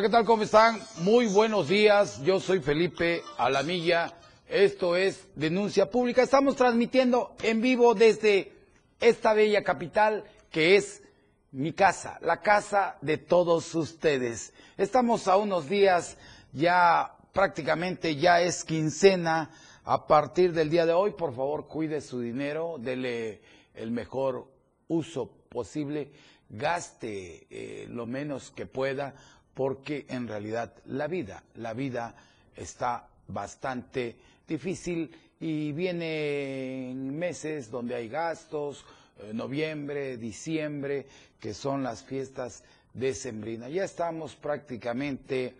Hola, ¿qué tal? ¿Cómo están? Muy buenos días. Yo soy Felipe Alamilla. Esto es Denuncia Pública. Estamos transmitiendo en vivo desde esta bella capital que es mi casa, la casa de todos ustedes. Estamos a unos días, ya prácticamente ya es quincena. A partir del día de hoy, por favor, cuide su dinero, dele el mejor uso posible, gaste eh, lo menos que pueda, porque en realidad la vida, la vida está bastante difícil y vienen meses donde hay gastos, eh, noviembre, diciembre, que son las fiestas decembrinas. Ya estamos prácticamente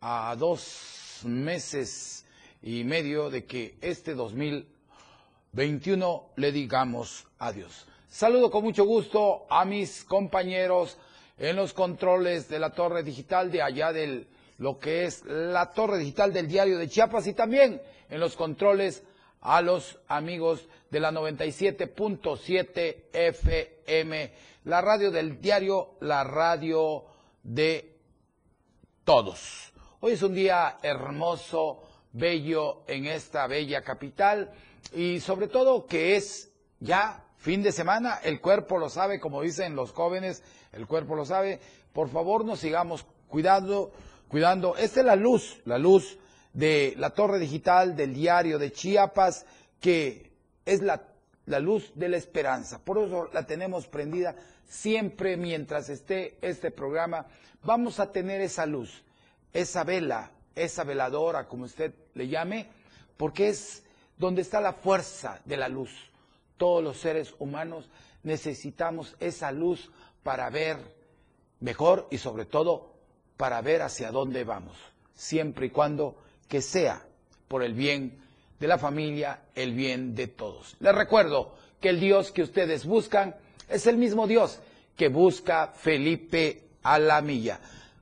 a dos meses y medio de que este 2021 le digamos adiós. Saludo con mucho gusto a mis compañeros en los controles de la torre digital de allá del lo que es la torre digital del diario de Chiapas y también en los controles a los amigos de la 97.7 FM, la radio del diario, la radio de todos. Hoy es un día hermoso, bello en esta bella capital y sobre todo que es ya fin de semana, el cuerpo lo sabe, como dicen los jóvenes, el cuerpo lo sabe. Por favor, nos sigamos cuidando, cuidando. Esta es la luz, la luz de la torre digital del diario de Chiapas, que es la, la luz de la esperanza. Por eso la tenemos prendida siempre mientras esté este programa. Vamos a tener esa luz, esa vela, esa veladora, como usted le llame, porque es donde está la fuerza de la luz. Todos los seres humanos necesitamos esa luz para ver mejor y sobre todo para ver hacia dónde vamos, siempre y cuando que sea por el bien de la familia, el bien de todos. Les recuerdo que el Dios que ustedes buscan es el mismo Dios que busca Felipe Alamilla.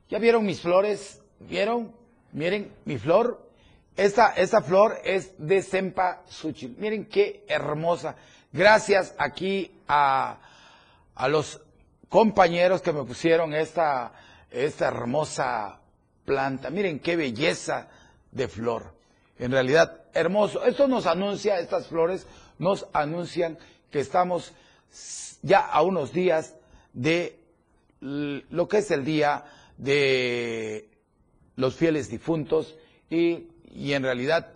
¿Ya vieron mis flores? ¿Vieron? Miren, mi flor. Esta, esta flor es de cempasúchil. Miren qué hermosa. Gracias aquí a, a los compañeros que me pusieron esta, esta hermosa planta. Miren qué belleza de flor. En realidad, hermoso. Esto nos anuncia, estas flores nos anuncian que estamos ya a unos días de lo que es el día de los fieles difuntos y, y en realidad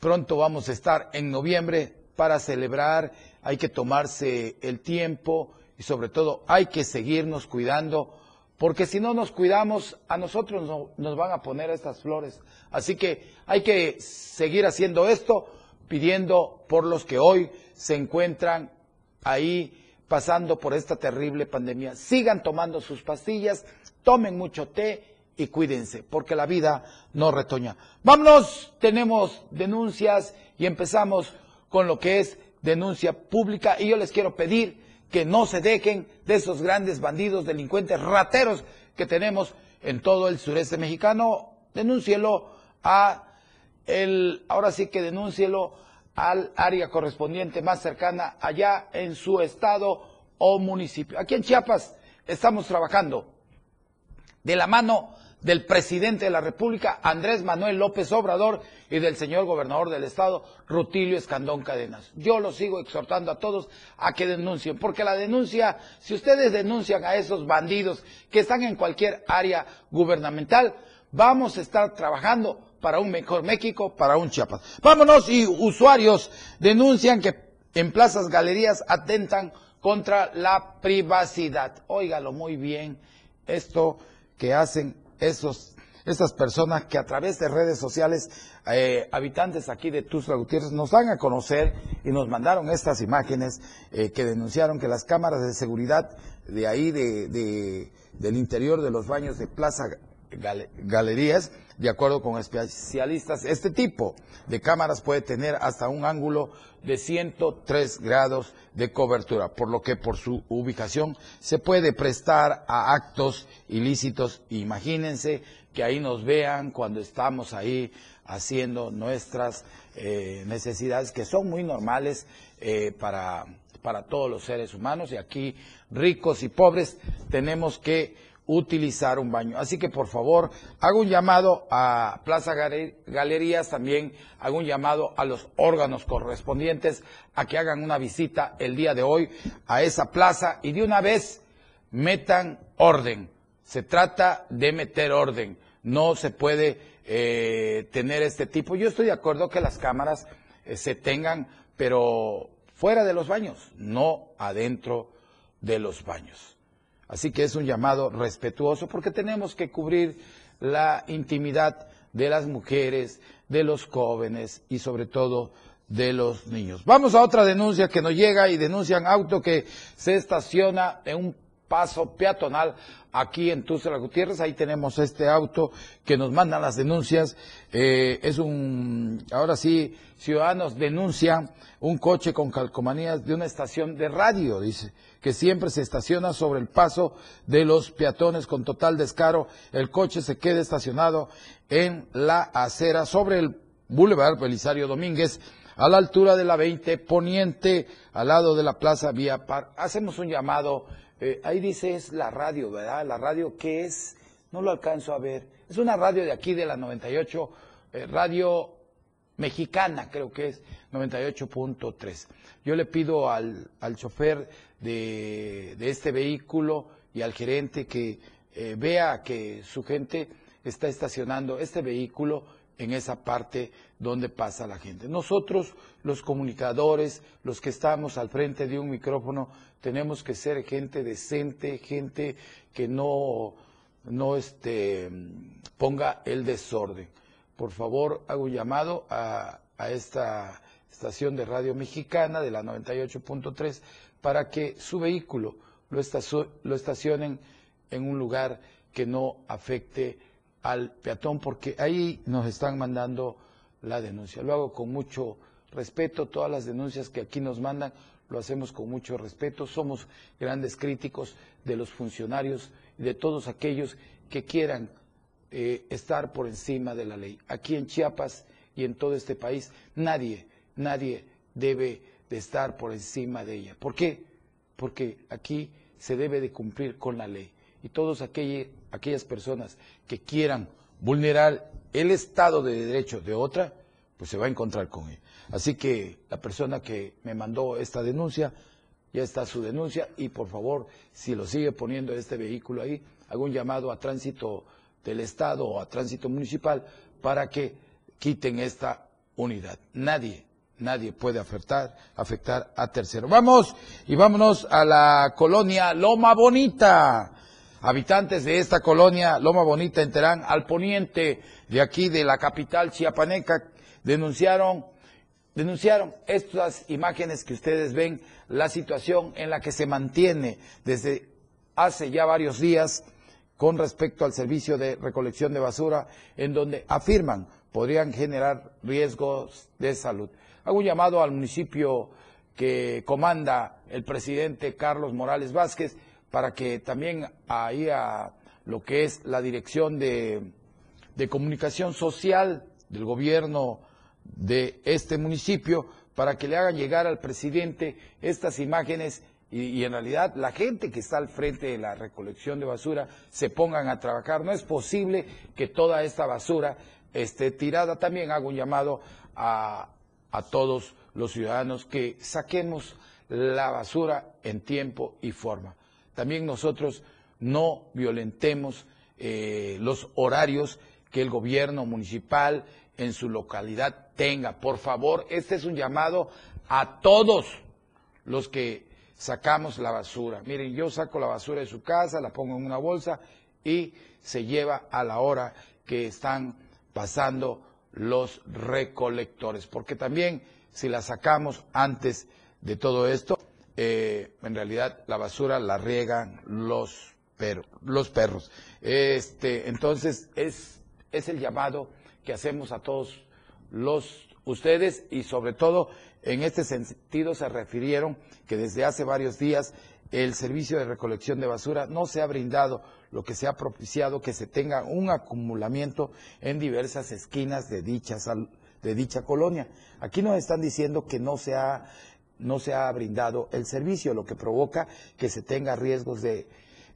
pronto vamos a estar en noviembre para celebrar, hay que tomarse el tiempo y sobre todo hay que seguirnos cuidando, porque si no nos cuidamos, a nosotros nos van a poner estas flores. Así que hay que seguir haciendo esto, pidiendo por los que hoy se encuentran ahí pasando por esta terrible pandemia. Sigan tomando sus pastillas, tomen mucho té y cuídense, porque la vida no retoña. Vámonos, tenemos denuncias y empezamos con lo que es denuncia pública y yo les quiero pedir que no se dejen de esos grandes bandidos, delincuentes, rateros que tenemos en todo el sureste mexicano. Denúncielo a el, ahora sí que denúncielo al área correspondiente más cercana allá en su estado o municipio. Aquí en Chiapas estamos trabajando de la mano del presidente de la República, Andrés Manuel López Obrador, y del señor gobernador del estado, Rutilio Escandón Cadenas. Yo los sigo exhortando a todos a que denuncien, porque la denuncia, si ustedes denuncian a esos bandidos que están en cualquier área gubernamental, vamos a estar trabajando para un mejor México, para un Chiapas. Vámonos y usuarios denuncian que en plazas, galerías atentan contra la privacidad. Óigalo muy bien, esto que hacen esos, esas personas que a través de redes sociales, eh, habitantes aquí de Tuzla Gutiérrez, nos dan a conocer y nos mandaron estas imágenes eh, que denunciaron que las cámaras de seguridad de ahí, de, de, del interior de los baños de Plaza Galerías, de acuerdo con especialistas, este tipo de cámaras puede tener hasta un ángulo de 103 grados de cobertura, por lo que por su ubicación se puede prestar a actos ilícitos. Imagínense que ahí nos vean cuando estamos ahí haciendo nuestras eh, necesidades, que son muy normales eh, para, para todos los seres humanos, y aquí ricos y pobres tenemos que utilizar un baño. Así que por favor, hago un llamado a Plaza Galerías, también hago un llamado a los órganos correspondientes a que hagan una visita el día de hoy a esa plaza y de una vez metan orden. Se trata de meter orden. No se puede eh, tener este tipo. Yo estoy de acuerdo que las cámaras eh, se tengan, pero fuera de los baños, no adentro de los baños. Así que es un llamado respetuoso porque tenemos que cubrir la intimidad de las mujeres, de los jóvenes y sobre todo de los niños. Vamos a otra denuncia que nos llega y denuncian auto que se estaciona en un paso peatonal aquí en Tuxtla Gutiérrez. Ahí tenemos este auto que nos mandan las denuncias. Eh, es un, ahora sí, ciudadanos denuncian un coche con calcomanías de una estación de radio, dice que siempre se estaciona sobre el paso de los peatones con total descaro. El coche se queda estacionado en la acera sobre el Boulevard Belisario Domínguez, a la altura de la 20 Poniente, al lado de la Plaza Vía Par. Hacemos un llamado, eh, ahí dice es la radio, ¿verdad? La radio que es, no lo alcanzo a ver. Es una radio de aquí de la 98, eh, radio mexicana creo que es, 98.3. Yo le pido al, al chofer de, este vehículo y al gerente que eh, vea que su gente está estacionando este vehículo en esa parte donde pasa la gente. Nosotros, los comunicadores, los que estamos al frente de un micrófono, tenemos que ser gente decente, gente que no, no este, ponga el desorden. Por favor, hago un llamado a, a esta estación de radio mexicana de la 98.3 para que su vehículo lo, estacionen en un lugar que no afecte al peatón, porque ahí nos están mandando la denuncia. Lo hago con mucho respeto, todas las denuncias que aquí nos mandan lo hacemos con mucho respeto, somos grandes críticos de los funcionarios y de todos aquellos que quieran eh, estar por encima de la ley. Aquí en Chiapas y en todo este país nadie, nadie debe de estar por encima de ella. ¿Por qué? Porque aquí se debe de cumplir con la ley. Y todas aquellas personas que quieran vulnerar el Estado de Derecho de otra, pues se va a encontrar con él. Así que la persona que me mandó esta denuncia, ya está su denuncia y por favor, si lo sigue poniendo este vehículo ahí, hago un llamado a tránsito del Estado o a tránsito municipal para que quiten esta unidad. Nadie nadie puede afectar, afectar a tercero. Vamos y vámonos a la colonia Loma Bonita. Habitantes de esta colonia Loma Bonita en Terán, al poniente de aquí de la capital chiapaneca, denunciaron, denunciaron estas imágenes que ustedes ven, la situación en la que se mantiene desde hace ya varios días con respecto al servicio de recolección de basura, en donde afirman podrían generar riesgos de salud. Hago un llamado al municipio que comanda el presidente Carlos Morales Vázquez para que también ahí a lo que es la dirección de, comunicación social del gobierno de este municipio para que le hagan llegar al presidente estas imágenes y, y, en realidad la gente que está al frente de la recolección de basura se pongan a trabajar. No es posible que toda esta basura esté tirada. También hago un llamado a, a todos los ciudadanos que saquemos la basura en tiempo y forma. También nosotros no violentemos eh, los horarios que el gobierno municipal en su localidad tenga. Por favor, este es un llamado a todos los que sacamos la basura. Miren, yo saco la basura de su casa, la pongo en una bolsa y se lleva a la hora que están pasando los recolectores, porque también si la sacamos antes de todo esto, eh, en realidad la basura la riegan los, los perros. Este, entonces es, es el llamado que hacemos a todos los ustedes y sobre todo en este sentido se refirieron que desde hace varios días el servicio de recolección de basura no se ha brindado, lo que se ha propiciado que se tenga un acumulamiento en diversas esquinas de, de dicha colonia. Aquí nos están diciendo que no se, ha, no se ha brindado el servicio, lo que provoca que se tenga riesgos de,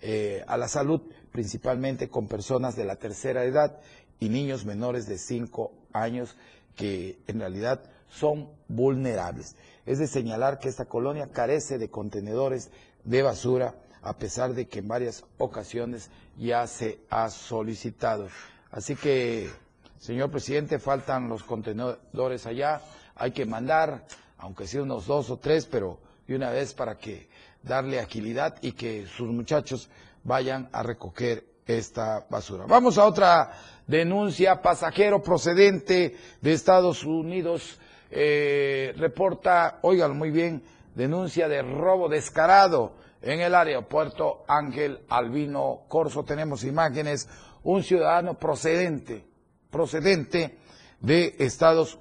eh, a la salud, principalmente con personas de la tercera edad y niños menores de 5 años que en realidad son vulnerables. Es de señalar que esta colonia carece de contenedores de basura, a pesar de que en varias ocasiones ya se ha solicitado. Así que, señor presidente, faltan los contenedores allá, hay que mandar, aunque sea unos dos o tres, pero de una vez para que darle agilidad y que sus muchachos vayan a recoger esta basura. Vamos a otra denuncia. Pasajero procedente de Estados Unidos eh, reporta, oigan muy bien, denuncia de robo descarado en el aeropuerto Ángel Albino Corso. Tenemos imágenes. Un ciudadano procedente, procedente de Estados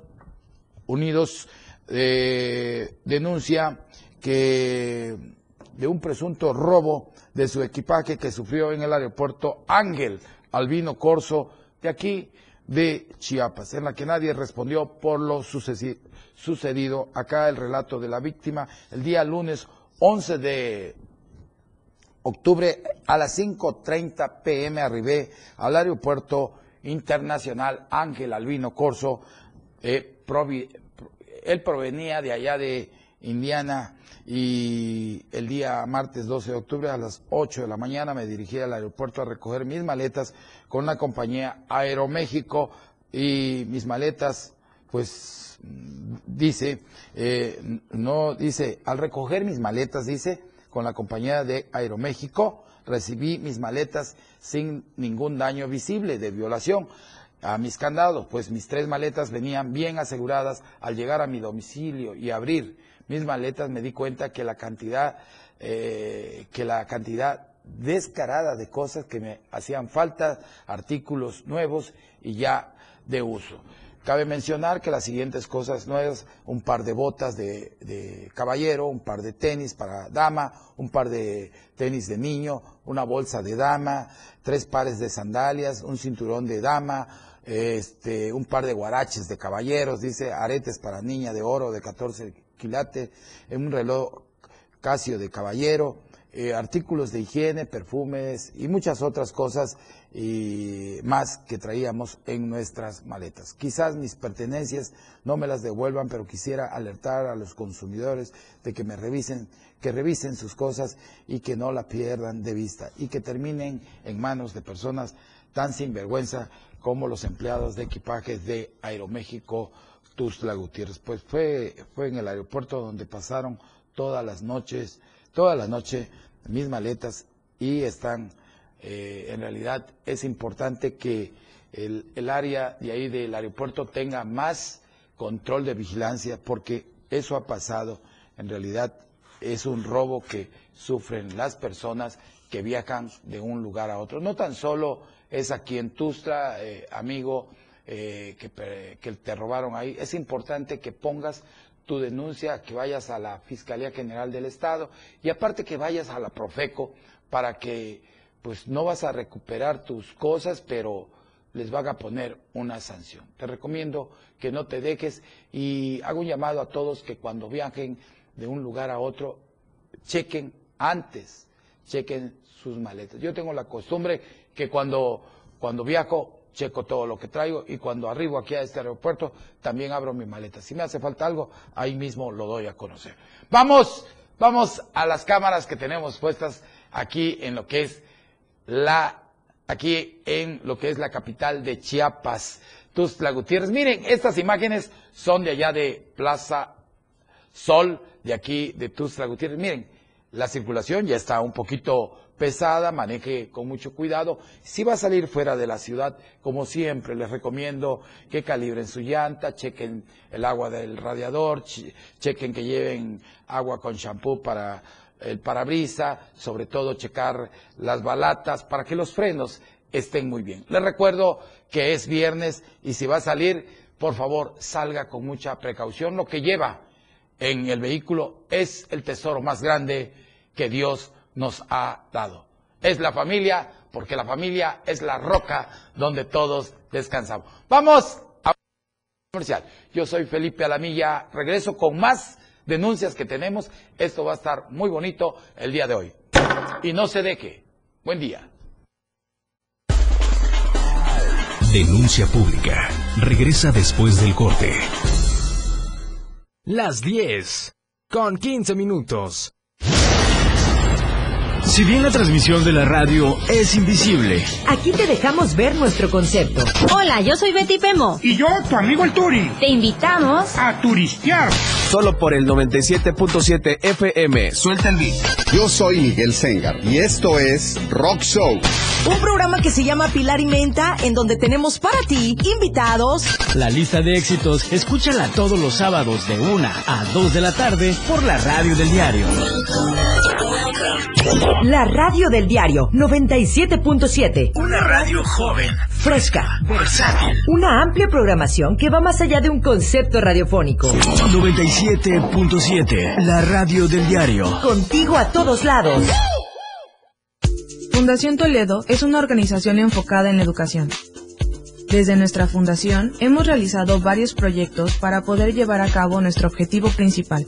Unidos denuncia que de un presunto robo de su equipaje que sufrió en el aeropuerto Ángel Albino Corso de aquí de Chiapas, en la que nadie respondió por lo sucedido. Acá el relato de la víctima, el día lunes 11 de octubre a las 5.30 pm arribé al aeropuerto internacional Ángel Albino Corso. Eh, él provenía de allá de Indiana y el día martes 12 de octubre a las 8 de la mañana me dirigí al aeropuerto a recoger mis maletas con la compañía Aeroméxico y mis maletas, pues dice, eh, no dice, al recoger mis maletas, dice, con la compañía de Aeroméxico, recibí mis maletas sin ningún daño visible de violación a mis candados, pues mis tres maletas venían bien aseguradas al llegar a mi domicilio y abrir mis maletas me di cuenta que la cantidad, eh, que la cantidad descarada de cosas que me hacían falta, artículos nuevos y ya de uso. Cabe mencionar que las siguientes cosas nuevas, un par de botas de, de, caballero, un par de tenis para dama, un par de tenis de niño, una bolsa de dama, tres pares de sandalias, un cinturón de dama, este, un par de guaraches de caballeros, dice, aretes para niña de oro de 14 quilates, un reloj Casio de caballero, eh, artículos de higiene, perfumes y muchas otras cosas y más que traíamos en nuestras maletas. Quizás mis pertenencias no me las devuelvan, pero quisiera alertar a los consumidores de que me revisen, que revisen sus cosas y que no la pierdan de vista y que terminen en manos de personas tan sinvergüenza como los empleados de equipajes de Aeroméxico Tuzla. Pues fue, fue en el aeropuerto donde pasaron todas las noches, toda la noche mis maletas y están, eh, en realidad es importante que el, área de ahí del aeropuerto tenga más control de vigilancia porque eso ha pasado. En realidad es un robo que sufren las personas que viajan de un lugar a otro. No tan solo es aquí en Tustra, eh, amigo, eh, que, que, te robaron ahí. Es importante que pongas tu denuncia, que vayas a la Fiscalía General del Estado y aparte que vayas a la Profeco para que pues no vas a recuperar tus cosas, pero les van a poner una sanción. Te recomiendo que no te dejes y hago un llamado a todos que cuando viajen de un lugar a otro, chequen antes, chequen sus maletas. Yo tengo la costumbre que cuando, cuando viajo checo todo lo que traigo y cuando arribo aquí a este aeropuerto también abro mi maleta. Si me hace falta algo, ahí mismo lo doy a conocer. Vamos, vamos a las cámaras que tenemos puestas aquí en lo que es la, aquí en lo que es la capital de Chiapas, Tuzla Gutiérrez. Miren, estas imágenes son de allá de Plaza Sol, de aquí de Tuzla Gutiérrez. Miren, la circulación ya está un poquito pesada, maneje con mucho cuidado. Si va a salir fuera de la ciudad, como siempre, les recomiendo que calibren su llanta, chequen el agua del radiador, chequen que lleven agua con champú para el parabrisa, sobre todo checar las balatas para que los frenos estén muy bien. Les recuerdo que es viernes y si va a salir, por favor, salga con mucha precaución. Lo que lleva en el vehículo es el tesoro más grande que Dios nos ha dado. Es la familia, porque la familia es la roca donde todos descansamos. Vamos a comercial. Yo soy Felipe Alamilla, regreso con más denuncias que tenemos. Esto va a estar muy bonito el día de hoy. Y no se deje. Buen día. Denuncia pública. Regresa después del corte. Las 10 con 15 minutos. Si bien la transmisión de la radio es invisible, aquí te dejamos ver nuestro concepto. Hola, yo soy Betty Pemo. Y yo, tu amigo el Turi. Te invitamos a turistear. Solo por el 97.7 FM. Suelta el beat. Yo soy Miguel Sengar y esto es Rock Show. Un programa que se llama Pilar y Menta, en donde tenemos para ti invitados. La lista de éxitos, escúchala todos los sábados de 1 a 2 de la tarde por la radio del diario. La radio del diario 97.7. Una radio joven, fresca, versátil. Una amplia programación que va más allá de un concepto radiofónico. 97.7. La radio del diario. Contigo a todos lados. Fundación Toledo es una organización enfocada en la educación. Desde nuestra fundación hemos realizado varios proyectos para poder llevar a cabo nuestro objetivo principal,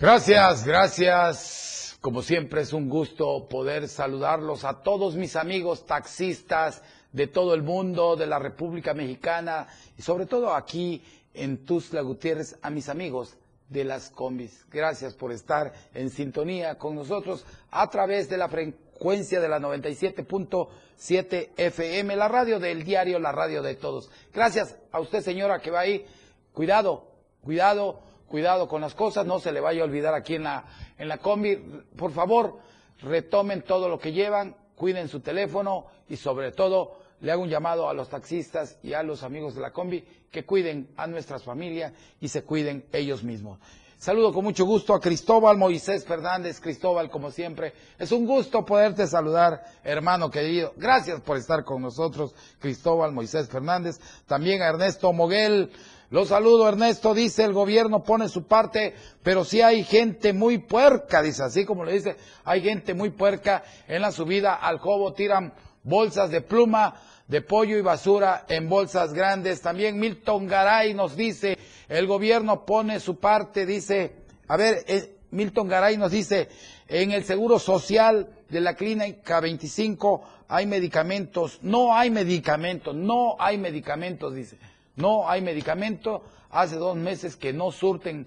Gracias, gracias. Como siempre es un gusto poder saludarlos a todos mis amigos taxistas de todo el mundo, de la República Mexicana y sobre todo aquí en Tuzla Gutiérrez, a mis amigos de las combis. Gracias por estar en sintonía con nosotros a través de la frecuencia de la 97.7 FM, la radio del diario, la radio de todos. Gracias a usted, señora, que va ahí. Cuidado, cuidado cuidado con las cosas, no se le vaya a olvidar aquí en la, en la combi. Por favor, retomen todo lo que llevan, cuiden su teléfono y sobre todo le hago un llamado a los taxistas y a los amigos de la combi que cuiden a nuestras familias y se cuiden ellos mismos. Saludo con mucho gusto a Cristóbal Moisés Fernández. Cristóbal, como siempre, es un gusto poderte saludar, hermano querido. Gracias por estar con nosotros, Cristóbal Moisés Fernández. También a Ernesto Moguel, lo saludo, Ernesto. Dice, el gobierno pone su parte, pero sí hay gente muy puerca, dice, así como le dice, hay gente muy puerca en la subida al cobo, tiran bolsas de pluma, de pollo y basura en bolsas grandes. También Milton Garay nos dice, el gobierno pone su parte, dice, a ver, eh, Milton Garay nos dice, en el seguro social de la clínica 25 hay medicamentos, no hay medicamentos, no hay medicamentos, dice. No hay medicamento. Hace dos meses que no surten,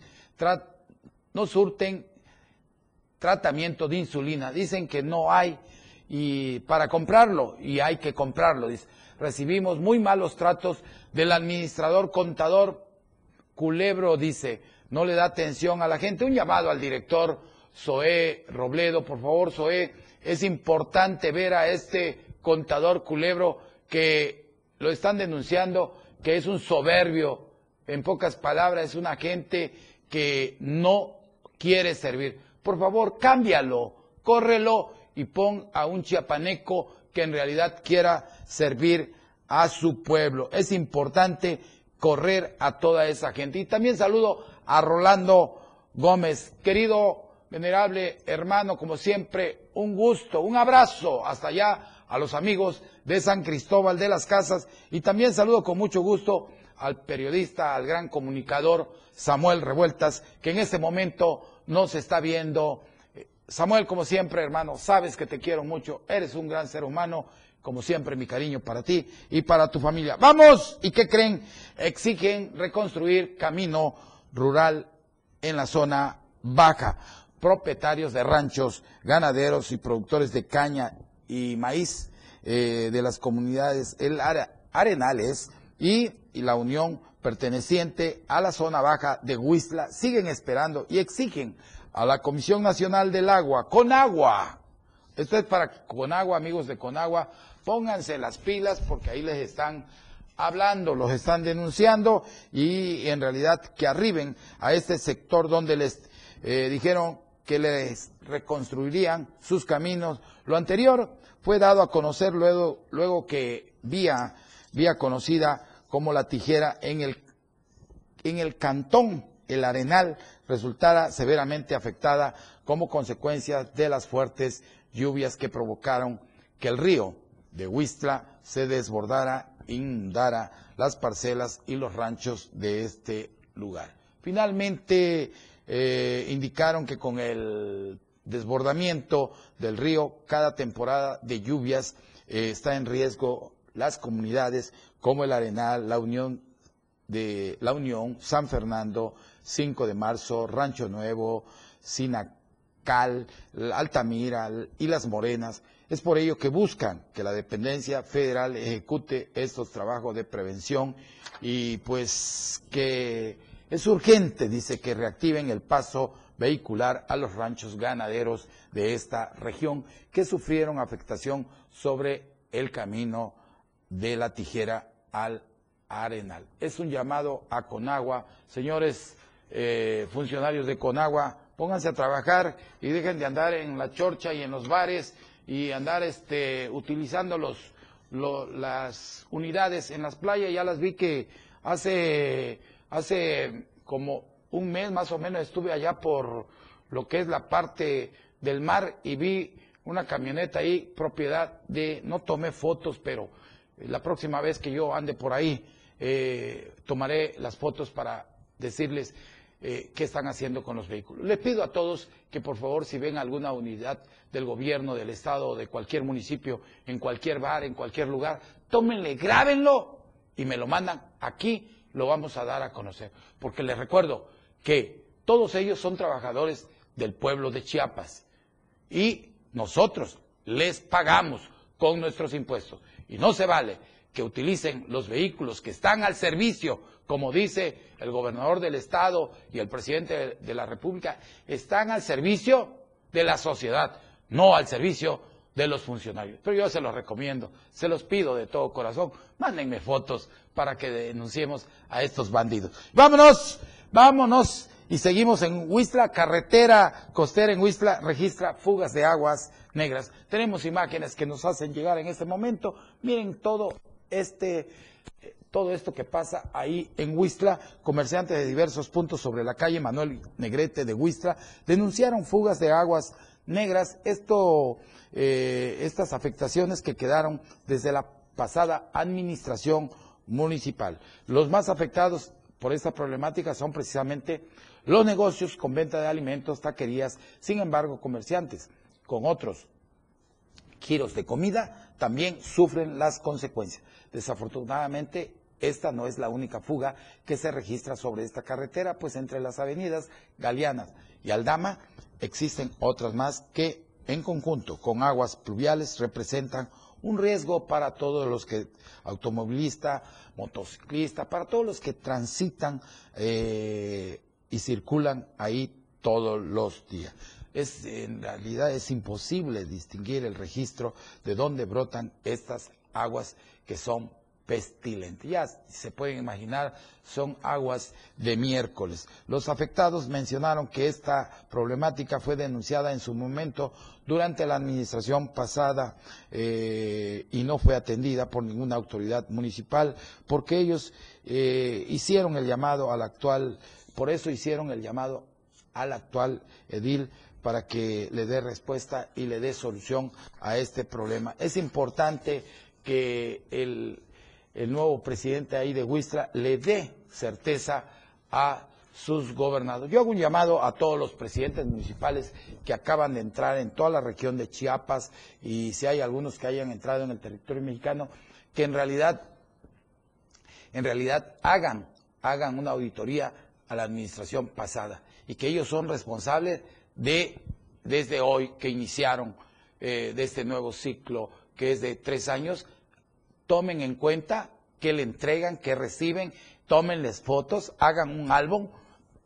no surten tratamiento de insulina. Dicen que no hay y para comprarlo y hay que comprarlo. Recibimos muy malos tratos del administrador contador Culebro, dice, no le da atención a la gente. Un llamado al director Zoé Robledo, por favor, Zoé, Es importante ver a este contador culebro que lo están denunciando, que es un soberbio, en pocas palabras, es una gente que no quiere servir. Por favor, cámbialo, córrelo y pon a un chiapaneco que en realidad quiera servir a su pueblo. Es importante correr a toda esa gente. Y también saludo a Rolando Gómez, querido venerable hermano, como siempre, un gusto, un abrazo hasta allá a los amigos de San Cristóbal de las Casas y también saludo con mucho gusto al periodista, al gran comunicador Samuel Revueltas, que en este momento nos está viendo. Samuel, como siempre, hermano, sabes que te quiero mucho, eres un gran ser humano, como siempre, mi cariño para ti y para tu familia. Vamos, ¿y qué creen? Exigen reconstruir camino rural en la zona baja. Propietarios de ranchos, ganaderos y productores de caña y maíz eh, de las comunidades el Arenales y, y la Unión perteneciente a la zona baja de Huistla siguen esperando y exigen a la Comisión Nacional del Agua, con agua. Esto es para Conagua, amigos de Conagua, pónganse las pilas porque ahí les están hablando, los están denunciando y en realidad que arriben a este sector donde les eh, dijeron que les reconstruirían sus caminos. Lo anterior fue dado a conocer luego, luego que vía, vía conocida como la tijera en el, en el cantón El Arenal resultara severamente afectada como consecuencia de las fuertes lluvias que provocaron que el río de Huistla se desbordara, inundara las parcelas y los ranchos de este lugar. Finalmente eh, indicaron que con el desbordamiento del río, cada temporada de lluvias eh, está en riesgo las comunidades como el Arenal, la Unión de la Unión, San Fernando, 5 de marzo, Rancho Nuevo, Sinacal, Altamira y Las Morenas. Es por ello que buscan que la dependencia federal ejecute estos trabajos de prevención y pues que es urgente, dice, que reactiven el paso vehicular a los ranchos ganaderos de esta región que sufrieron afectación sobre el camino de la tijera al Arenal. Es un llamado a Conagua. Señores eh, funcionarios de Conagua, pónganse a trabajar y dejen de andar en la chorcha y en los bares y andar este, utilizando los, las unidades en las playas. Ya las vi que hace, hace como un mes más o menos estuve allá por lo que es la parte del mar y vi una camioneta ahí, propiedad de, no tomé fotos, pero la próxima vez que yo ande por ahí, eh, tomaré las fotos para decirles eh, qué están haciendo con los vehículos. Le pido a todos que por favor si ven alguna unidad del gobierno, del estado de cualquier municipio, en cualquier bar, en cualquier lugar, tómenle, grábenlo y me lo mandan aquí, lo vamos a dar a conocer. Porque les recuerdo que todos ellos son trabajadores del pueblo de Chiapas y nosotros les pagamos con nuestros impuestos. Y no se vale que utilicen los vehículos que están al servicio, como dice el gobernador del estado y el presidente de la República, están al servicio de la sociedad, no al servicio de los funcionarios. Pero yo se los recomiendo, se los pido de todo corazón, mándenme fotos para que denunciemos a estos bandidos. Vámonos, vámonos y seguimos en Huistla, carretera costera en Huistla registra fugas de aguas negras. Tenemos imágenes que nos hacen llegar en este momento. Miren todo este, todo esto que pasa ahí en Huistla, comerciantes de diversos puntos sobre la calle Manuel Negrete de Huistla denunciaron fugas de aguas negras, esto, eh, estas afectaciones que quedaron desde la pasada administración municipal. Los más afectados por esta problemática son precisamente los negocios con venta de alimentos, taquerías, sin embargo, comerciantes con otros giros de comida también sufren las consecuencias. Desafortunadamente, esta no es la única fuga que se registra sobre esta carretera, pues entre las avenidas Galeanas y Aldama existen otras más que en conjunto con aguas pluviales representan un riesgo para todos los que, automovilista, motociclista, para todos los que transitan eh, y circulan ahí todos los días. es, en realidad es imposible distinguir el registro de dónde brotan estas aguas que son pestilentes. Ya se pueden imaginar, son aguas de miércoles. Los afectados mencionaron que esta problemática fue denunciada en su momento durante la administración pasada eh, y no fue atendida por ninguna autoridad municipal porque ellos eh, hicieron el llamado al actual, por eso hicieron el llamado al actual edil para que le dé respuesta y le dé solución a este problema. Es importante que el, nuevo presidente ahí de Huistra le dé certeza a sus gobernadores. Yo hago un llamado a todos los presidentes municipales que acaban de entrar en toda la región de Chiapas y si hay algunos que hayan entrado en el territorio mexicano, que en realidad, en realidad hagan, hagan una auditoría a la administración pasada y que ellos son responsables de, desde hoy que iniciaron eh, de este nuevo ciclo que es de tres años, tomen en cuenta que le entregan, que reciben, tómenles fotos, hagan un álbum,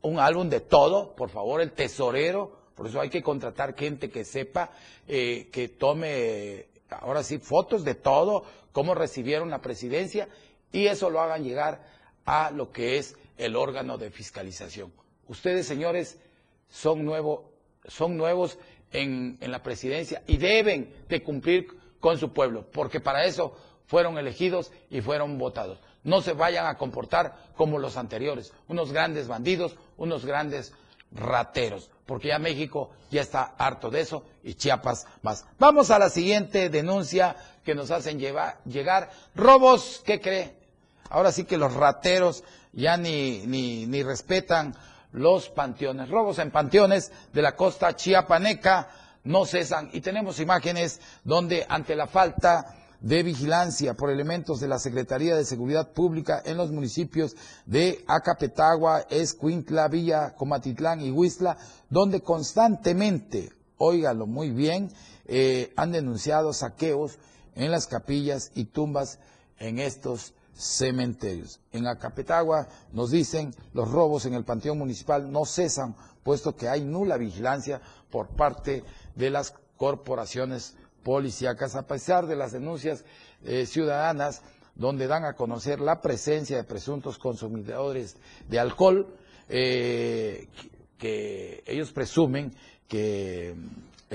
un álbum de todo, por favor, el tesorero, por eso hay que contratar gente que sepa, eh, que tome, ahora sí, fotos de todo, cómo recibieron la presidencia, y eso lo hagan llegar a lo que es el órgano de fiscalización. Ustedes, señores, son, nuevo, son nuevos en, en la presidencia y deben de cumplir con su pueblo, porque para eso fueron elegidos y fueron votados. No se vayan a comportar como los anteriores, unos grandes bandidos, unos grandes rateros, porque ya México ya está harto de eso y Chiapas más. Vamos a la siguiente denuncia que nos hacen llegar. Robos, ¿qué cree? Ahora sí que los rateros ya ni, ni, ni respetan los panteones. Robos en panteones de la costa chiapaneca no cesan y tenemos imágenes donde ante la falta de vigilancia por elementos de la Secretaría de Seguridad Pública en los municipios de Acapetagua, Escuintla, Villa, Comatitlán y Huistla, donde constantemente, óigalo muy bien, eh, han denunciado saqueos en las capillas y tumbas en estos cementerios. En Acapetagua nos dicen los robos en el Panteón Municipal no cesan, puesto que hay nula vigilancia por parte de las corporaciones policíacas, a pesar de las denuncias eh, ciudadanas donde dan a conocer la presencia de presuntos consumidores de alcohol, eh, que ellos presumen que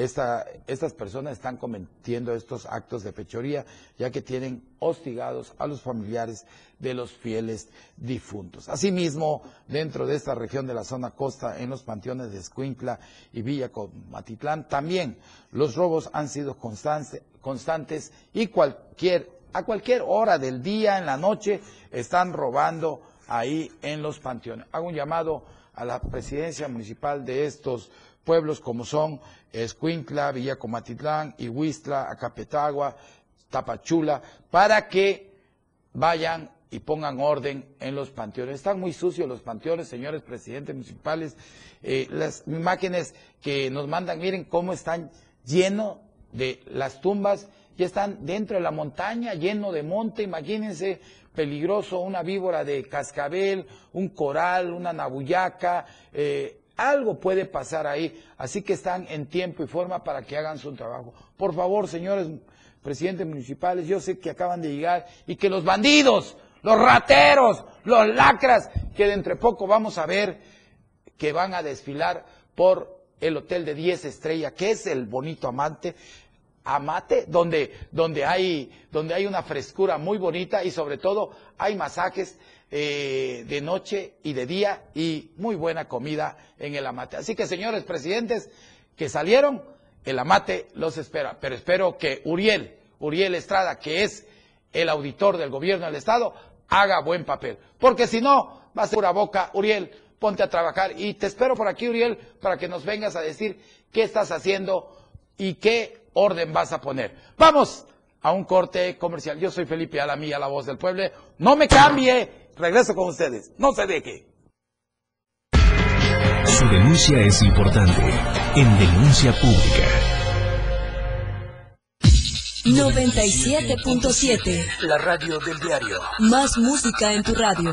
estas personas están cometiendo estos actos de pechoría, ya que tienen hostigados a los familiares de los fieles difuntos. Asimismo, dentro de esta región de la zona costa, en los panteones de Escuintla y Villa Matitlán, también los robos han sido constantes y cualquier, a cualquier hora del día, en la noche, están robando ahí en los panteones. Hago un llamado a la presidencia municipal de estos pueblos como son Escuintla, Villacomatitlán, Ihuistla, Acapetagua, Tapachula, para que vayan y pongan orden en los panteones. Están muy sucios los panteones, señores presidentes municipales. Eh, las imágenes que nos mandan, miren cómo están llenos de las tumbas, ya están dentro de la montaña, lleno de monte, imagínense, peligroso, una víbora de cascabel, un coral, una nabuyaca, eh, algo puede pasar ahí, así que están en tiempo y forma para que hagan su trabajo. Por favor, señores presidentes municipales, yo sé que acaban de llegar y que los bandidos, los rateros, los lacras, que de entre poco vamos a ver que van a desfilar por el hotel de 10 estrellas, que es el bonito amante, amate, donde, donde, hay, donde hay una frescura muy bonita y sobre todo hay masajes eh, de noche y de día y muy buena comida en el amate. Así que señores presidentes que salieron, el amate los espera. Pero espero que Uriel, Uriel Estrada, que es el auditor del gobierno del Estado, haga buen papel. Porque si no, va a ser pura boca, Uriel, ponte a trabajar. Y te espero por aquí, Uriel, para que nos vengas a decir qué estás haciendo y qué orden vas a poner. Vamos a un corte comercial. Yo soy Felipe Alamía, la voz del pueblo. No me cambie. Regreso con ustedes. No se deje. Su denuncia es importante. En denuncia pública. 97.7. La radio del diario. Más música en tu radio.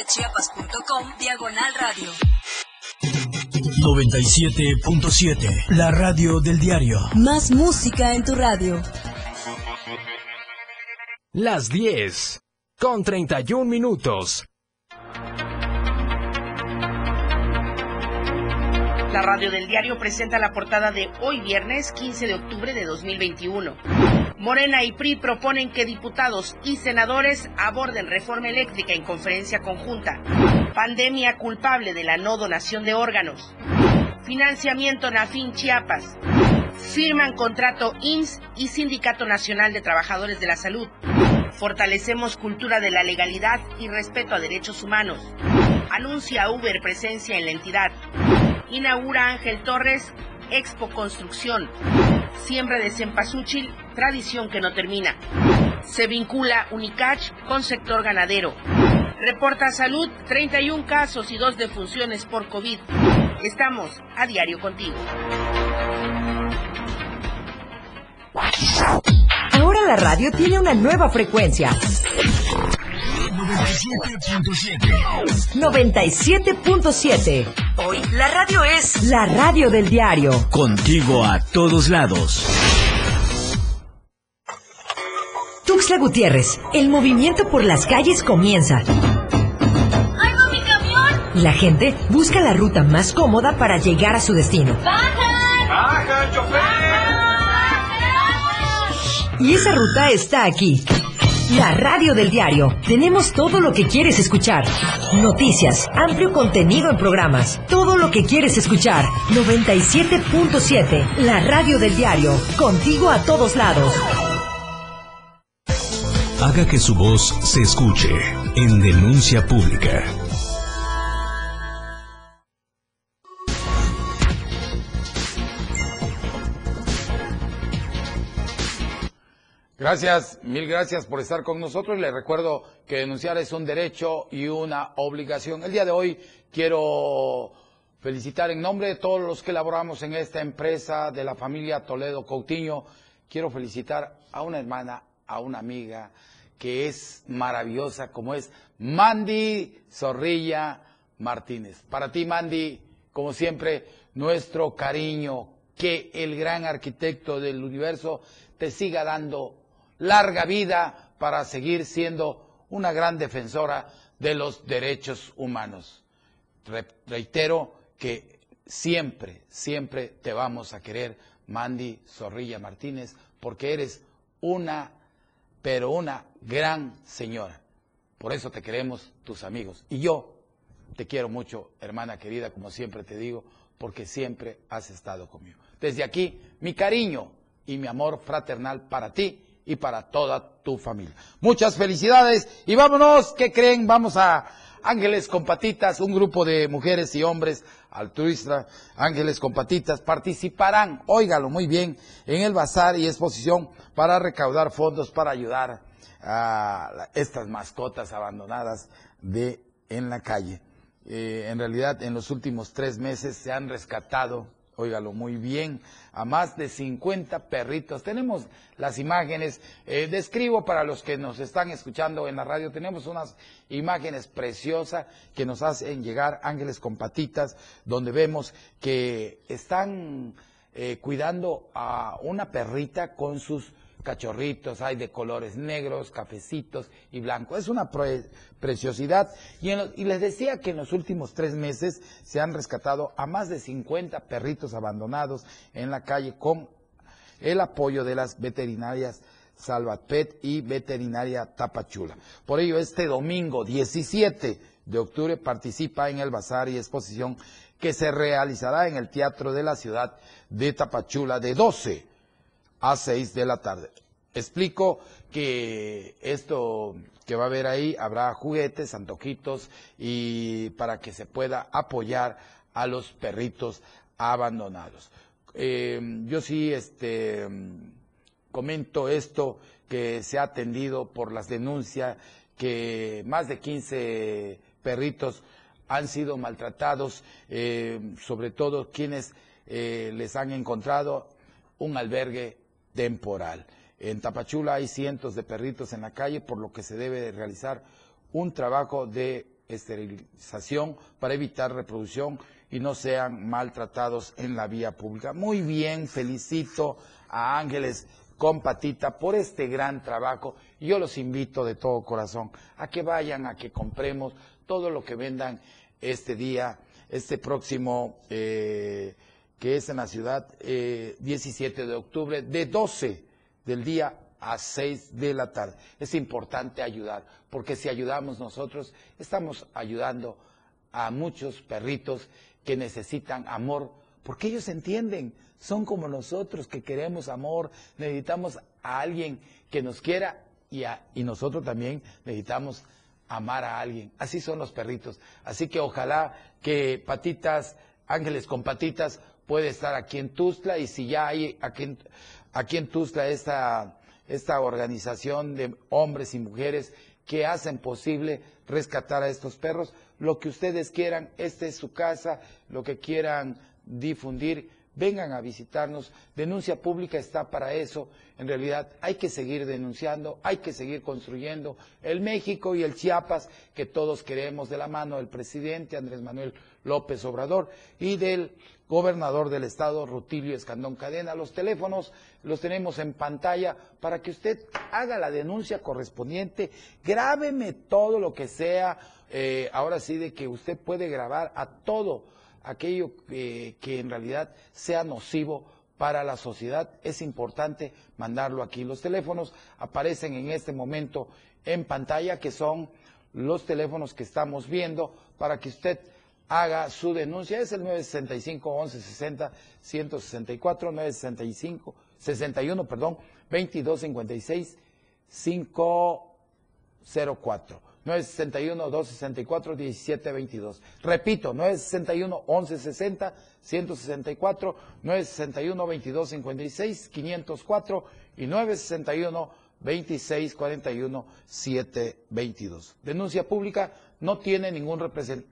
www.diariodechiapas.com Diagonal Radio. 97.7. La radio del diario. Más música en tu radio. Las 10. Con 31 minutos. La radio del diario presenta la portada de hoy viernes 15 de octubre de 2021. Morena y PRI proponen que diputados y senadores aborden reforma eléctrica en conferencia conjunta. Pandemia culpable de la no donación de órganos. Financiamiento Nafin Chiapas. Firman contrato IMSS y Sindicato Nacional de Trabajadores de la Salud. Fortalecemos cultura de la legalidad y respeto a derechos humanos. Anuncia Uber presencia en la entidad. Inaugura Ángel Torres Expo Construcción. Siembra de cempasúchil, tradición que no termina. Se vincula Unicach con sector ganadero. Reporta salud, 31 casos y dos defunciones por COVID. Estamos a diario contigo. Ahora la radio tiene una nueva frecuencia. 97.7. Hoy la radio es la radio del diario. Contigo a todos lados. Tuxtla Gutiérrez, el movimiento por las calles comienza. ¡Ay, mi camión! La gente busca la ruta más cómoda para llegar a su destino. ¡Bajan! ¡Baja, chofer! Y esa ruta está aquí. La radio del diario. Tenemos todo lo que quieres escuchar. Noticias, amplio contenido en programas. Todo lo que quieres escuchar. 97.7. La radio del diario. Contigo a todos lados. Haga que su voz se escuche en denuncia pública. Gracias, mil gracias por estar con nosotros. Les recuerdo que denunciar es un derecho y una obligación. El día de hoy quiero felicitar en nombre de todos los que laboramos en esta empresa de la familia Toledo Coutinho. Quiero felicitar a una hermana, a una amiga que es maravillosa, como es Mandy Zorrilla Martínez. Para ti, Mandy, como siempre, nuestro cariño, que el gran arquitecto del universo te siga dando larga vida para seguir siendo una gran defensora de los derechos humanos. Re- reitero que siempre, siempre te vamos a querer, Mandy Zorrilla Martínez, porque eres una, pero una gran señora. Por eso te queremos tus amigos. Y yo te quiero mucho, hermana querida, como siempre te digo, porque siempre has estado conmigo. Desde aquí, mi cariño y mi amor fraternal para ti y para toda tu familia. Muchas felicidades y vámonos, ¿qué creen? Vamos a Ángeles con Patitas, un grupo de mujeres y hombres altruistas, Ángeles con Patitas, participarán, óigalo muy bien, en el bazar y exposición para recaudar fondos para ayudar a estas mascotas abandonadas de en la calle. Eh, en realidad, en los últimos tres meses se han rescatado, óigalo muy bien, a más de 50 perritos. Tenemos las imágenes, eh, describo para los que nos están escuchando en la radio, tenemos unas imágenes preciosas que nos hacen llegar Ángeles con Patitas, donde vemos que están eh, cuidando a una perrita con sus cachorritos, hay de colores negros, cafecitos y blancos. Es una pre- preciosidad. Y, en los- y les decía que en los últimos tres meses se han rescatado a más de 50 perritos abandonados en la calle con el apoyo de las veterinarias Salvatpet y Veterinaria Tapachula. Por ello, este domingo 17 de octubre participa en el bazar y exposición que se realizará en el Teatro de la Ciudad de Tapachula de 12 a 6 de la tarde. explico que esto que va a haber ahí habrá juguetes, antojitos y para que se pueda apoyar a los perritos abandonados. Eh, yo sí este, comento esto que se ha atendido por las denuncias que más de 15 perritos han sido maltratados, eh, sobre todo quienes eh, les han encontrado un albergue temporal. En Tapachula hay cientos de perritos en la calle, por lo que se debe realizar un trabajo de esterilización para evitar reproducción y no sean maltratados en la vía pública. Muy bien, felicito a Ángeles con Patita por este gran trabajo yo los invito de todo corazón a que vayan, a que compremos todo lo que vendan este día, este próximo, eh, que es en la ciudad, 17 eh, de octubre, de 12 del día a 6 de la tarde. Es importante ayudar, porque si ayudamos nosotros, estamos ayudando a muchos perritos que necesitan amor, porque ellos entienden, son como nosotros que queremos amor, necesitamos a alguien que nos quiera y nosotros también necesitamos amar a alguien. Así son los perritos. Así que ojalá que Patitas, Ángeles con Patitas, puede estar aquí en Tuzla y si ya hay aquí en, aquí en esta, esta organización de hombres y mujeres que hacen posible rescatar a estos perros, lo que ustedes quieran, esta es su casa, lo que quieran difundir, vengan a visitarnos. Denuncia pública está para eso. En realidad hay que seguir denunciando, hay que seguir construyendo el México y el Chiapas que todos queremos de la mano del presidente Andrés Manuel López Obrador y del gobernador del estado Rutilio Escandón Cadena. Los teléfonos los tenemos en pantalla para que usted haga la denuncia correspondiente, grábeme todo lo que sea, eh, ahora sí de que usted puede grabar a todo aquello que en realidad sea nocivo para la sociedad. Es importante mandarlo aquí. Los teléfonos aparecen en este momento en pantalla, que son los teléfonos que estamos viendo para que usted haga su denuncia. Es el 965 1160 164 965 61, perdón, 2256 504. 961-264-1722. Repito, 961-1160, 164, 961-2256, 504 y 961-2641-722. Denuncia pública no tiene ningún representante,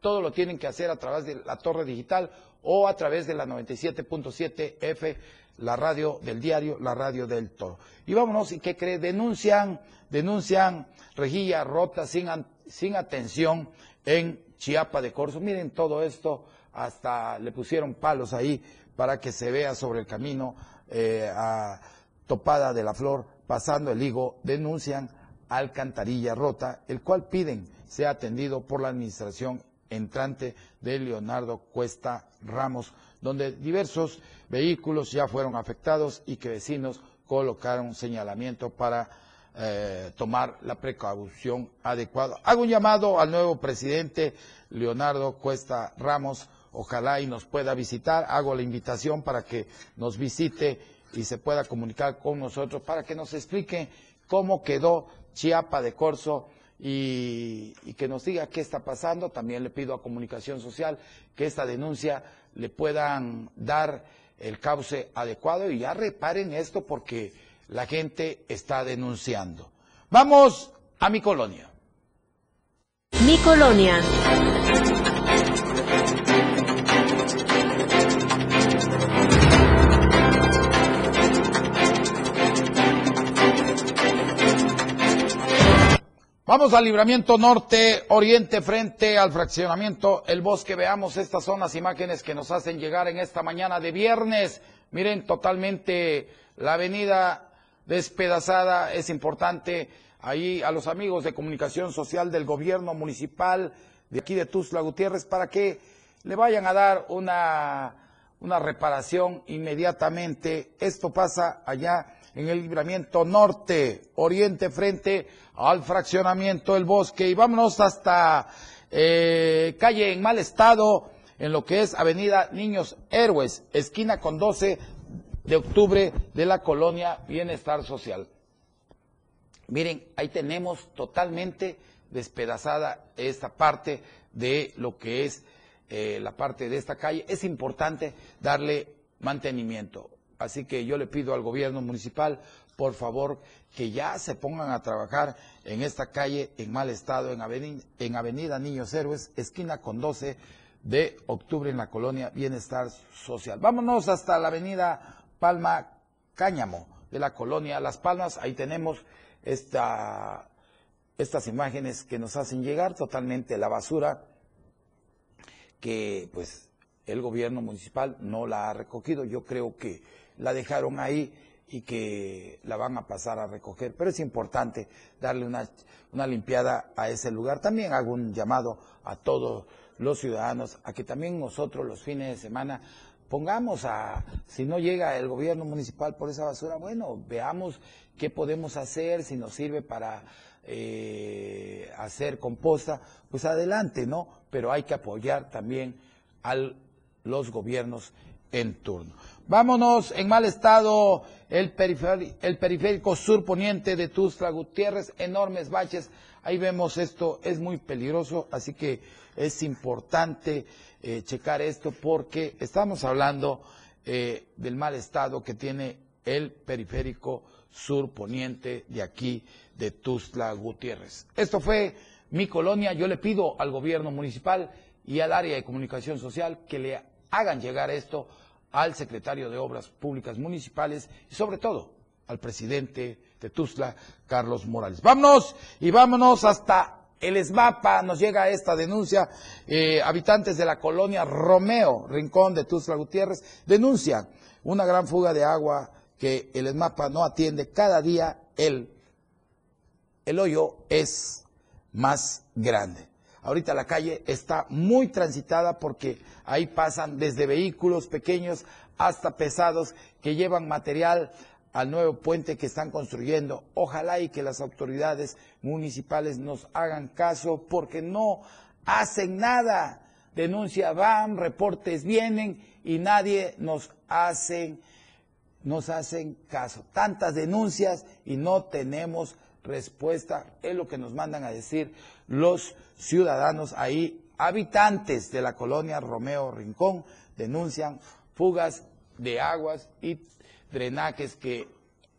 todo lo tienen que hacer a través de la torre digital o a través de la 97.7 F la radio del diario, la radio del toro. Y vámonos, ¿y qué cree? Denuncian, denuncian rejilla rota sin, sin atención en Chiapa de Corzo. Miren todo esto, hasta le pusieron palos ahí para que se vea sobre el camino eh, a Topada de la Flor, pasando el higo, denuncian alcantarilla rota, el cual piden sea atendido por la administración entrante de Leonardo Cuesta Ramos, donde diversos vehículos ya fueron afectados y que vecinos colocaron señalamiento para eh, tomar la precaución adecuada. Hago un llamado al nuevo presidente Leonardo Cuesta Ramos, ojalá y nos pueda visitar. Hago la invitación para que nos visite y se pueda comunicar con nosotros para que nos explique cómo quedó Chiapa de Corzo y, que nos diga qué está pasando. También le pido a Comunicación Social que esta denuncia le puedan dar el cauce adecuado y ya reparen esto porque la gente está denunciando. Vamos a mi colonia. Mi colonia. Vamos al libramiento norte, oriente, frente al fraccionamiento El Bosque. Veamos estas son las imágenes que nos hacen llegar en esta mañana de viernes. Miren totalmente la avenida despedazada. Es importante ahí a los amigos de comunicación social del gobierno municipal de aquí de Tuzla Gutiérrez para que le vayan a dar una, una reparación inmediatamente. Esto pasa allá en el libramiento norte, oriente, frente al fraccionamiento El Bosque. Y vámonos hasta eh, calle en mal estado, en lo que es Avenida Niños Héroes, esquina con 12 de octubre de la colonia Bienestar Social. Miren, ahí tenemos totalmente despedazada esta parte de lo que es eh, la parte de esta calle. Es importante darle mantenimiento. Así que yo le pido al gobierno municipal, por favor, que ya se pongan a trabajar en esta calle en mal estado, en Avenida, en Avenida Niños Héroes, esquina con 12 de octubre en la colonia Bienestar Social. Vámonos hasta la Avenida Palma Cáñamo de la colonia Las Palmas. Ahí tenemos esta, estas imágenes que nos hacen llegar totalmente la basura que pues el gobierno municipal no la ha recogido. Yo creo que la dejaron ahí y que la van a pasar a recoger. Pero es importante darle una, una limpiada a ese lugar. También hago un llamado a todos los ciudadanos a que también nosotros los fines de semana pongamos a, si no llega el gobierno municipal por esa basura, bueno, veamos qué podemos hacer, si nos sirve para eh, hacer composta, pues adelante, ¿no? Pero hay que apoyar también a los gobiernos en turno. Vámonos en mal estado el, el periférico sur poniente de Tuzla Gutiérrez, enormes baches. Ahí vemos esto, es muy peligroso, así que es importante eh, checar esto porque estamos hablando eh, del mal estado que tiene el periférico sur poniente de aquí de Tuzla Gutiérrez. Esto fue mi colonia. Yo le pido al gobierno municipal y al área de comunicación social que le hagan llegar esto al secretario de Obras Públicas Municipales y sobre todo al presidente de Tuzla, Carlos Morales. Vámonos y vámonos hasta el ESMAPA nos llega esta denuncia. Eh, habitantes de la colonia Romeo, Rincón de Tuzla Gutiérrez, denuncian una gran fuga de agua que el ESMAPA no atiende. Cada día el, el hoyo es más grande. Ahorita la calle está muy transitada porque ahí pasan desde vehículos pequeños hasta pesados que llevan material al nuevo puente que están construyendo. Ojalá y que las autoridades municipales nos hagan caso porque no hacen nada. Denuncias van, reportes vienen y nadie nos hacen, nos hacen caso. Tantas denuncias y no tenemos respuesta. Es lo que nos mandan a decir los ciudadanos ahí, habitantes de la colonia Romeo Rincón, denuncian fugas de aguas y drenajes que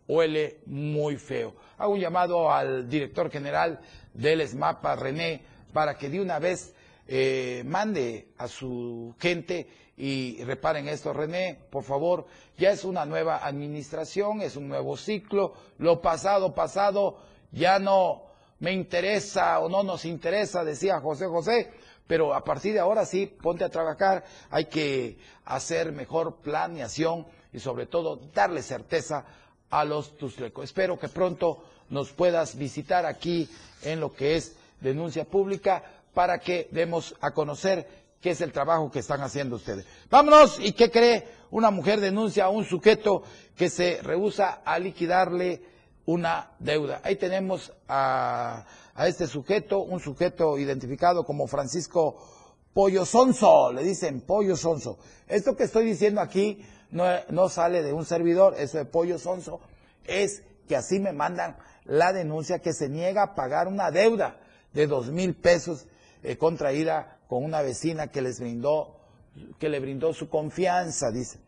huele muy feo. Hago un llamado al director general del ESMAPA, René, para que de una vez eh, mande a su gente y reparen esto. René, por favor, ya es una nueva administración, es un nuevo ciclo. Lo pasado, pasado, ya no me interesa o no nos interesa, decía José José, pero a partir de ahora sí, ponte a trabajar, hay que hacer mejor planeación y sobre todo darle certeza a los tustlecos. Espero que pronto nos puedas visitar aquí en lo que es denuncia pública para que demos a conocer qué es el trabajo que están haciendo ustedes. Vámonos, ¿y qué cree? Una mujer denuncia a un sujeto que se rehúsa a liquidarle una deuda. Ahí tenemos a, a este sujeto, un sujeto identificado como Francisco Pollo Sonso, le dicen Pollo Sonso. Esto que estoy diciendo aquí no, sale de un servidor, eso de pollo sonso, es que así me mandan la denuncia que se niega a pagar una deuda de dos mil pesos eh, contraída con una vecina que les brindó, que le brindó su confianza, dice,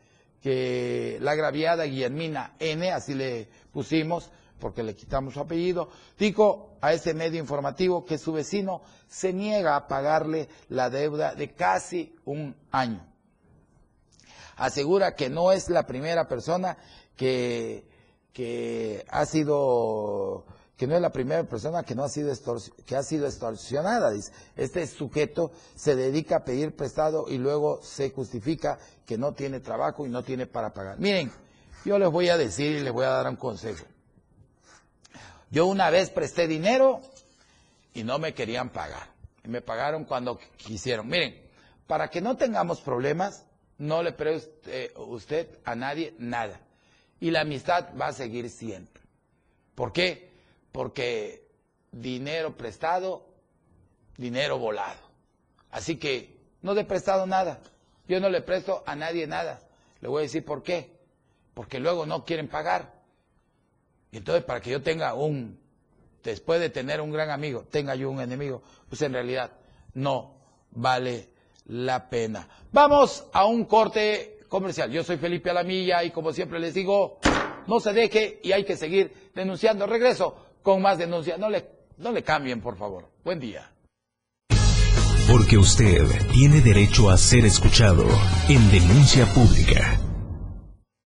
que la agraviada Guillermina N, así le pusimos, porque le quitamos su apellido, dijo a este medio informativo que su vecino se niega a pagarle la deuda de casi un año asegura que no es la primera persona que, que ha sido que no es la primera persona que no ha sido que ha sido extorsionada. Dice. Este sujeto se dedica a pedir prestado y luego se justifica que no tiene trabajo y no tiene para pagar. Miren, yo les voy a decir y les voy a dar un consejo. Yo una vez presté dinero y no me querían pagar. Y me pagaron cuando quisieron. Miren, para que no tengamos problemas, no le preste usted a nadie nada. Y la amistad va a seguir siempre. ¿Por qué? Porque dinero prestado, dinero volado. Así que no le he prestado nada. Yo no le presto a nadie nada. Le voy a decir por qué. porque luego no quieren pagar. Y entonces para que yo tenga un, después de tener un gran amigo, tenga yo un enemigo, pues en realidad no vale la pena. Vamos a un corte comercial. Yo soy Felipe Alamilla y como siempre les digo, no se deje y hay que seguir denunciando. Regreso con más denuncias. No le, no le cambien, por favor. Buen día. Porque usted tiene derecho a ser escuchado en denuncia pública.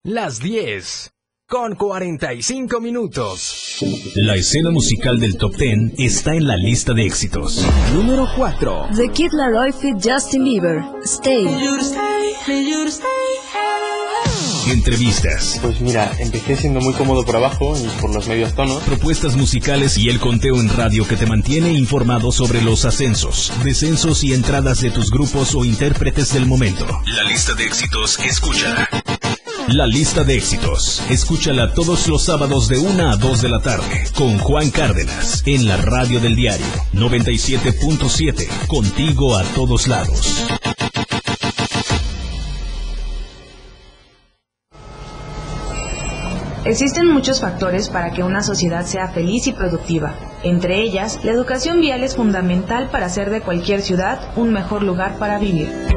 Las 10 con 45 minutos. La escena musical del top 10 está en la lista de éxitos. Número 4. The Kid Laroi Fit Justin Bieber. Stay. Entrevistas. Pues mira, empecé siendo muy cómodo por abajo y por los medios tonos. Propuestas musicales y el conteo en radio que te mantiene informado sobre los ascensos, descensos y entradas de tus grupos o intérpretes del momento. La lista de éxitos, escucha. La lista de éxitos. Escúchala todos los sábados de 1 a 2 de la tarde con Juan Cárdenas en la radio del diario 97.7. Contigo a todos lados. Existen muchos factores para que una sociedad sea feliz y productiva. Entre ellas, la educación vial es fundamental para hacer de cualquier ciudad un mejor lugar para vivir.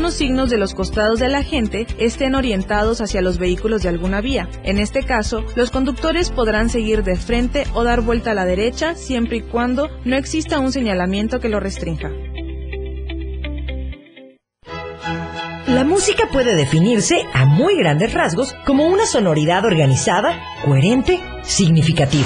algunos signos de los costados de la gente estén orientados hacia los vehículos de alguna vía. En este caso, los conductores podrán seguir de frente o dar vuelta a la derecha siempre y cuando no exista un señalamiento que lo restrinja. La música puede definirse a muy grandes rasgos como una sonoridad organizada, coherente, significativa.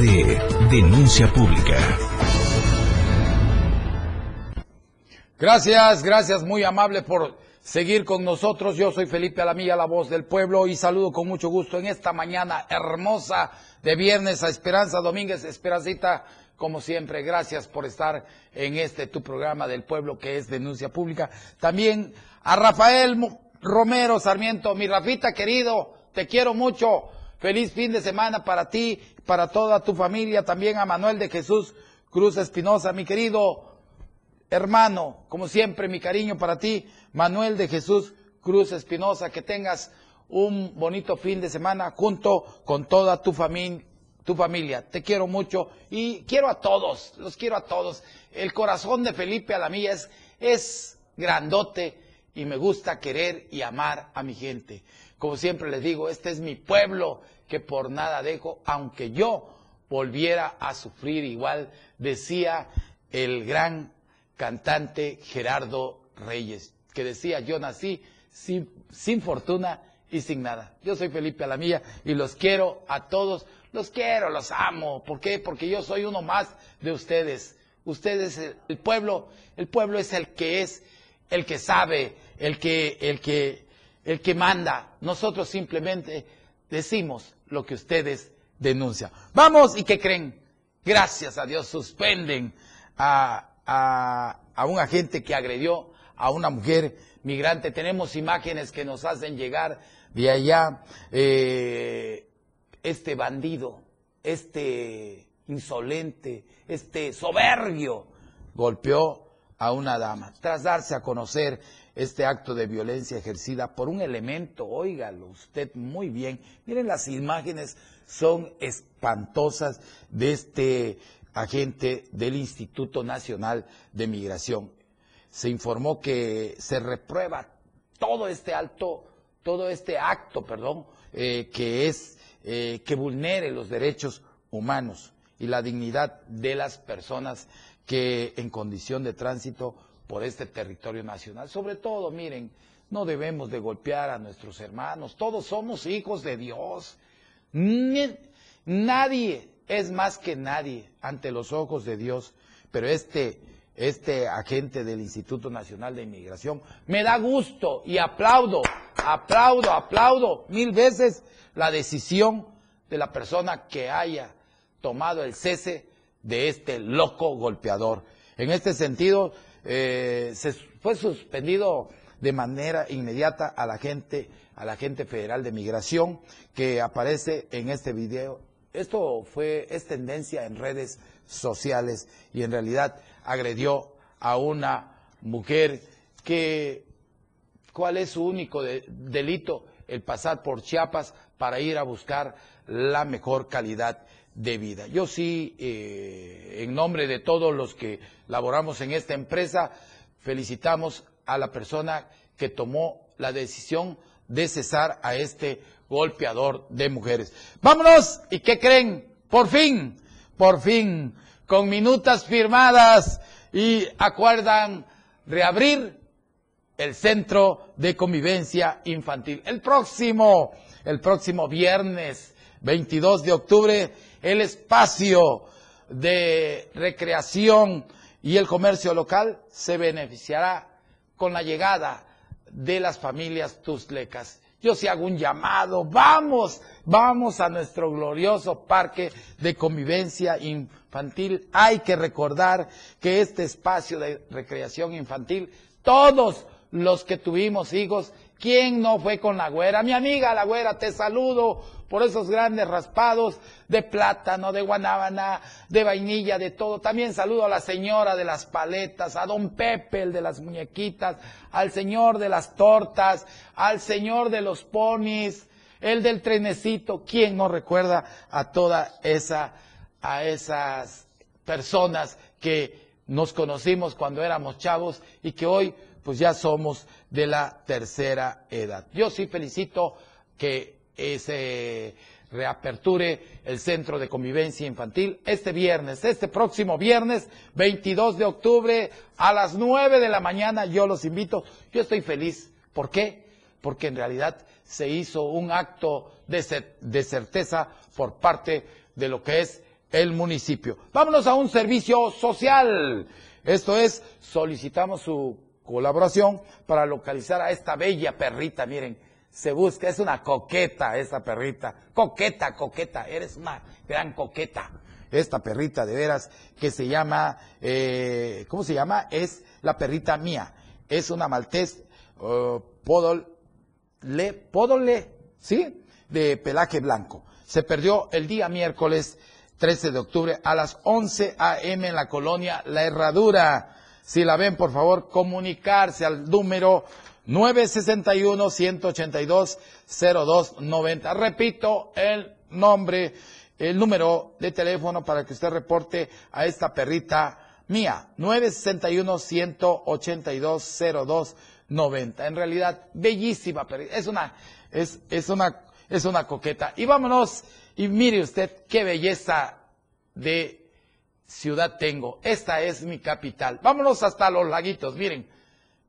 De denuncia pública. Gracias, gracias, muy amable por seguir con nosotros. Yo soy Felipe Alamilla, la voz del pueblo, y saludo con mucho gusto en esta mañana hermosa de viernes a Esperanza Domínguez. Esperancita, como siempre, gracias por estar en este tu programa del pueblo que es Denuncia Pública. También a Rafael Romero Sarmiento, mi Rafita querido, te quiero mucho. Feliz fin de semana para ti, para toda tu familia, también a Manuel de Jesús Cruz Espinosa, mi querido hermano, como siempre, mi cariño para ti, Manuel de Jesús Cruz Espinosa, que tengas un bonito fin de semana junto con toda tu familia. Tu familia, te quiero mucho y quiero a todos, los quiero a todos. El corazón de Felipe Alamía es, es grandote y me gusta querer y amar a mi gente. Como siempre les digo, este es mi pueblo que por nada dejo, aunque yo volviera a sufrir igual, decía el gran cantante Gerardo Reyes, que decía, yo nací sin, fortuna y sin nada. Yo soy Felipe Alamilla y los quiero a todos, los quiero, los amo. ¿Por qué? Porque yo soy uno más de ustedes. Ustedes, el, el pueblo, el pueblo es el que es, el que sabe, el que, el que, el que manda. Nosotros simplemente decimos lo que ustedes denuncian. Vamos, ¿y qué creen? Gracias a Dios suspenden a, a, a un agente que agredió a una mujer migrante. Tenemos imágenes que nos hacen llegar de allá. Eh, este bandido, este insolente, este soberbio, golpeó a una dama. Tras darse a conocer este acto de violencia ejercida por un elemento, óigalo usted muy bien, miren las imágenes, son espantosas de este agente del Instituto Nacional de Migración. Se informó que se reprueba todo este alto, todo este acto, perdón, eh, que es eh, que vulnere los derechos humanos y la dignidad de las personas que en condición de tránsito por este territorio nacional. Sobre todo, miren, no debemos de golpear a nuestros hermanos, todos somos hijos de Dios. Nadie es más que nadie ante los ojos de Dios, pero este, este agente del Instituto Nacional de Inmigración me da gusto y aplaudo, aplaudo, aplaudo mil veces la decisión de la persona que haya tomado el cese de este loco golpeador. En este sentido, eh, se fue suspendido de manera inmediata a la gente, a la gente federal de migración que aparece en este video. Esto fue, es tendencia en redes sociales y en realidad agredió a una mujer que, ¿cuál es su único delito? El pasar por Chiapas para ir a buscar la mejor calidad de vida. Yo sí, eh, en nombre de todos los que laboramos en esta empresa, felicitamos a la persona que tomó la decisión de cesar a este golpeador de mujeres. Vámonos, ¿y qué creen? Por fin, por fin, con minutas firmadas y acuerdan reabrir el centro de convivencia infantil. El próximo, el próximo viernes 22 de octubre el espacio de recreación y el comercio local se beneficiará con la llegada de las familias tuzlecas. Yo si hago un llamado, vamos, vamos a nuestro glorioso parque de convivencia infantil. Hay que recordar que este espacio de recreación infantil, todos los que tuvimos hijos, ¿quién no fue con la güera? Mi amiga la güera, te saludo por esos grandes raspados de plátano, de guanábana, de vainilla, de todo. También saludo a la señora de las paletas, a don Pepe, el de las muñequitas, al señor de las tortas, al señor de los ponis, el del trenecito. ¿Quién no recuerda a toda esa, a esas personas que nos conocimos cuando éramos chavos y que hoy pues ya somos de la tercera edad. Yo sí felicito que se reaperture el centro de convivencia infantil este viernes, este próximo viernes 22 de octubre a las 9 de la mañana. Yo los invito, yo estoy feliz. ¿Por qué? Porque en realidad se hizo un acto de, de certeza por parte de lo que es el municipio. Vámonos a un servicio social. Esto es, solicitamos su colaboración para localizar a esta bella perrita, miren, se busca, es una coqueta esta perrita, coqueta, coqueta, eres una gran coqueta. Esta perrita de veras que se llama, eh, ¿cómo se llama? Es la perrita mía. Es una maltés uh, podole, podole, ¿sí? De pelaje blanco. Se perdió el día miércoles 13 de octubre a las 11 a.m. en la colonia La Herradura. Si la ven, por favor, comunicarse al número 961-182-0290. Repito el nombre, el número de teléfono para que usted reporte a esta perrita mía. 961-182-0290. En realidad, bellísima perrita. Es una, es, es una, es una coqueta. Y vámonos, y mire usted qué belleza de ciudad tengo. Esta es mi capital. Vámonos hasta los laguitos. Miren,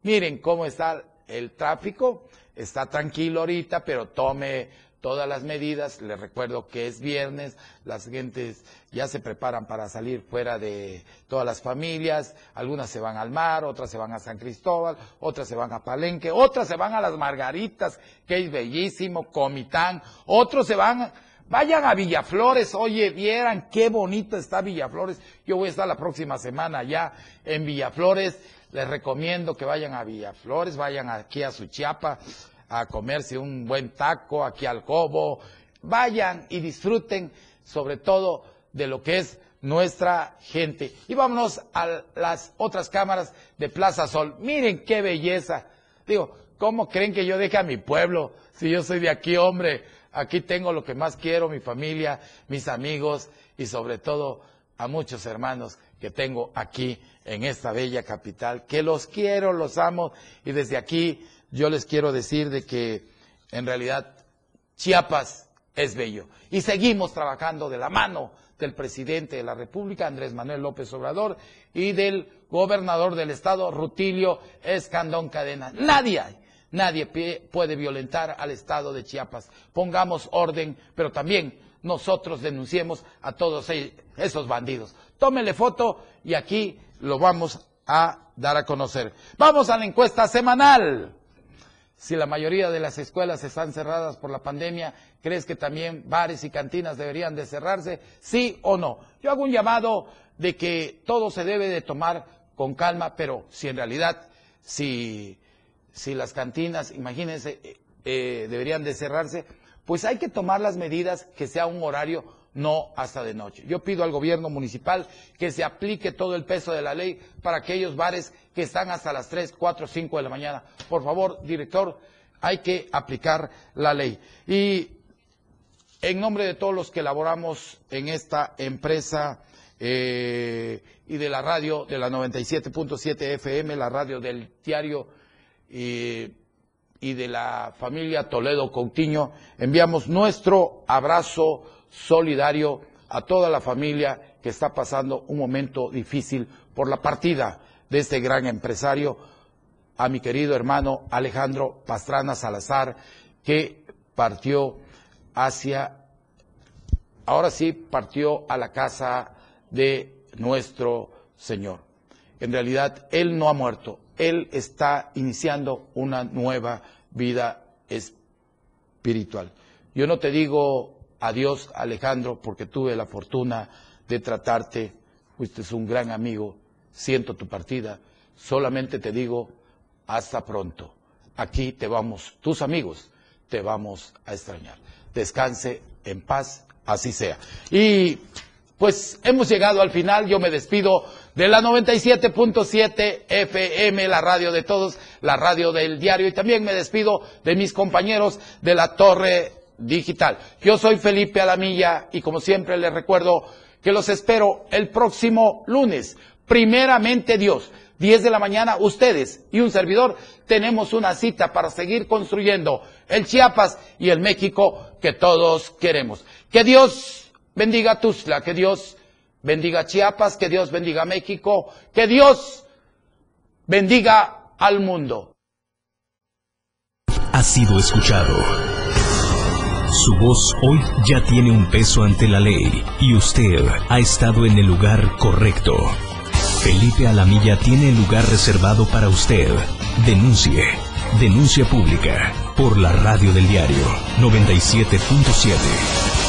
miren cómo está el tráfico está tranquilo ahorita, pero tome todas las medidas. Les recuerdo que es viernes, las gentes ya se preparan para salir fuera de todas las familias. Algunas se van al mar, otras se van a San Cristóbal, otras se van a Palenque, otras se van a las Margaritas, que es bellísimo, Comitán, otros se van Vayan a Villaflores, oye, vieran qué bonito está Villaflores. Yo voy a estar la próxima semana allá en Villaflores. Les recomiendo que vayan a Villaflores, vayan aquí a Suchiapa a comerse un buen taco, aquí al Cobo. Vayan y disfruten sobre todo de lo que es nuestra gente. Y vámonos a las otras cámaras de Plaza Sol. Miren qué belleza. Digo, ¿cómo creen que yo deje a mi pueblo si yo soy de aquí, hombre? Aquí tengo lo que más quiero, mi familia, mis amigos y sobre todo a muchos hermanos que tengo aquí en esta bella capital, que los quiero, los amo. Y desde aquí yo les quiero decir de que en realidad Chiapas es bello. Y seguimos trabajando de la mano del presidente de la República, Andrés Manuel López Obrador, y del gobernador del estado, Rutilio Escandón Cadena. Nadie Nadie puede violentar al Estado de Chiapas. Pongamos orden, pero también nosotros denunciemos a todos e-, esos bandidos. Tómele foto y aquí lo vamos a dar a conocer. Vamos a la encuesta semanal. Si la mayoría de las escuelas están cerradas por la pandemia, ¿crees que también bares y cantinas deberían de cerrarse? ¿Sí o no? Yo hago un llamado de que todo se debe de tomar con calma, pero si en realidad, si si las cantinas, imagínense, eh, deberían de cerrarse, pues hay que tomar las medidas que sea un horario no hasta de noche. Yo pido al gobierno municipal que se aplique todo el peso de la ley para aquellos bares que están hasta las 3, 4, 5 de la mañana. Por favor, director, hay que aplicar la ley. Y en nombre de todos los que laboramos en esta empresa eh, y de la radio de la 97.7 FM, la radio del diario y de la familia Toledo Coutinho, enviamos nuestro abrazo solidario a toda la familia que está pasando un momento difícil por la partida de este gran empresario, a mi querido hermano Alejandro Pastrana Salazar, que partió hacia, ahora sí, partió a la casa de nuestro Señor. En realidad, Él no ha muerto, él está iniciando una nueva vida espiritual. Yo no te digo adiós, Alejandro, porque tuve la fortuna de tratarte, fuiste un gran amigo, siento tu partida, solamente te digo hasta pronto. Aquí te vamos, tus amigos, te vamos a extrañar. Descanse en paz, así sea. Y pues hemos llegado al final, yo me despido de la 97.7 FM, la radio de todos, la radio del diario, y también me despido de mis compañeros de la Torre Digital. Yo soy Felipe Alamilla y como siempre les recuerdo que los espero el próximo lunes. Primeramente Dios, 10 de la mañana, ustedes y un servidor tenemos una cita para seguir construyendo el Chiapas y el México que todos queremos. Que Dios bendiga Tuzla, que Dios bendiga Chiapas, que Dios bendiga México, que Dios bendiga al mundo. Ha sido escuchado. Su voz hoy ya tiene un peso ante la ley y usted ha estado en el lugar correcto. Felipe Alamilla tiene el lugar reservado para usted. Denuncie. Denuncia pública por la radio del diario 97.7.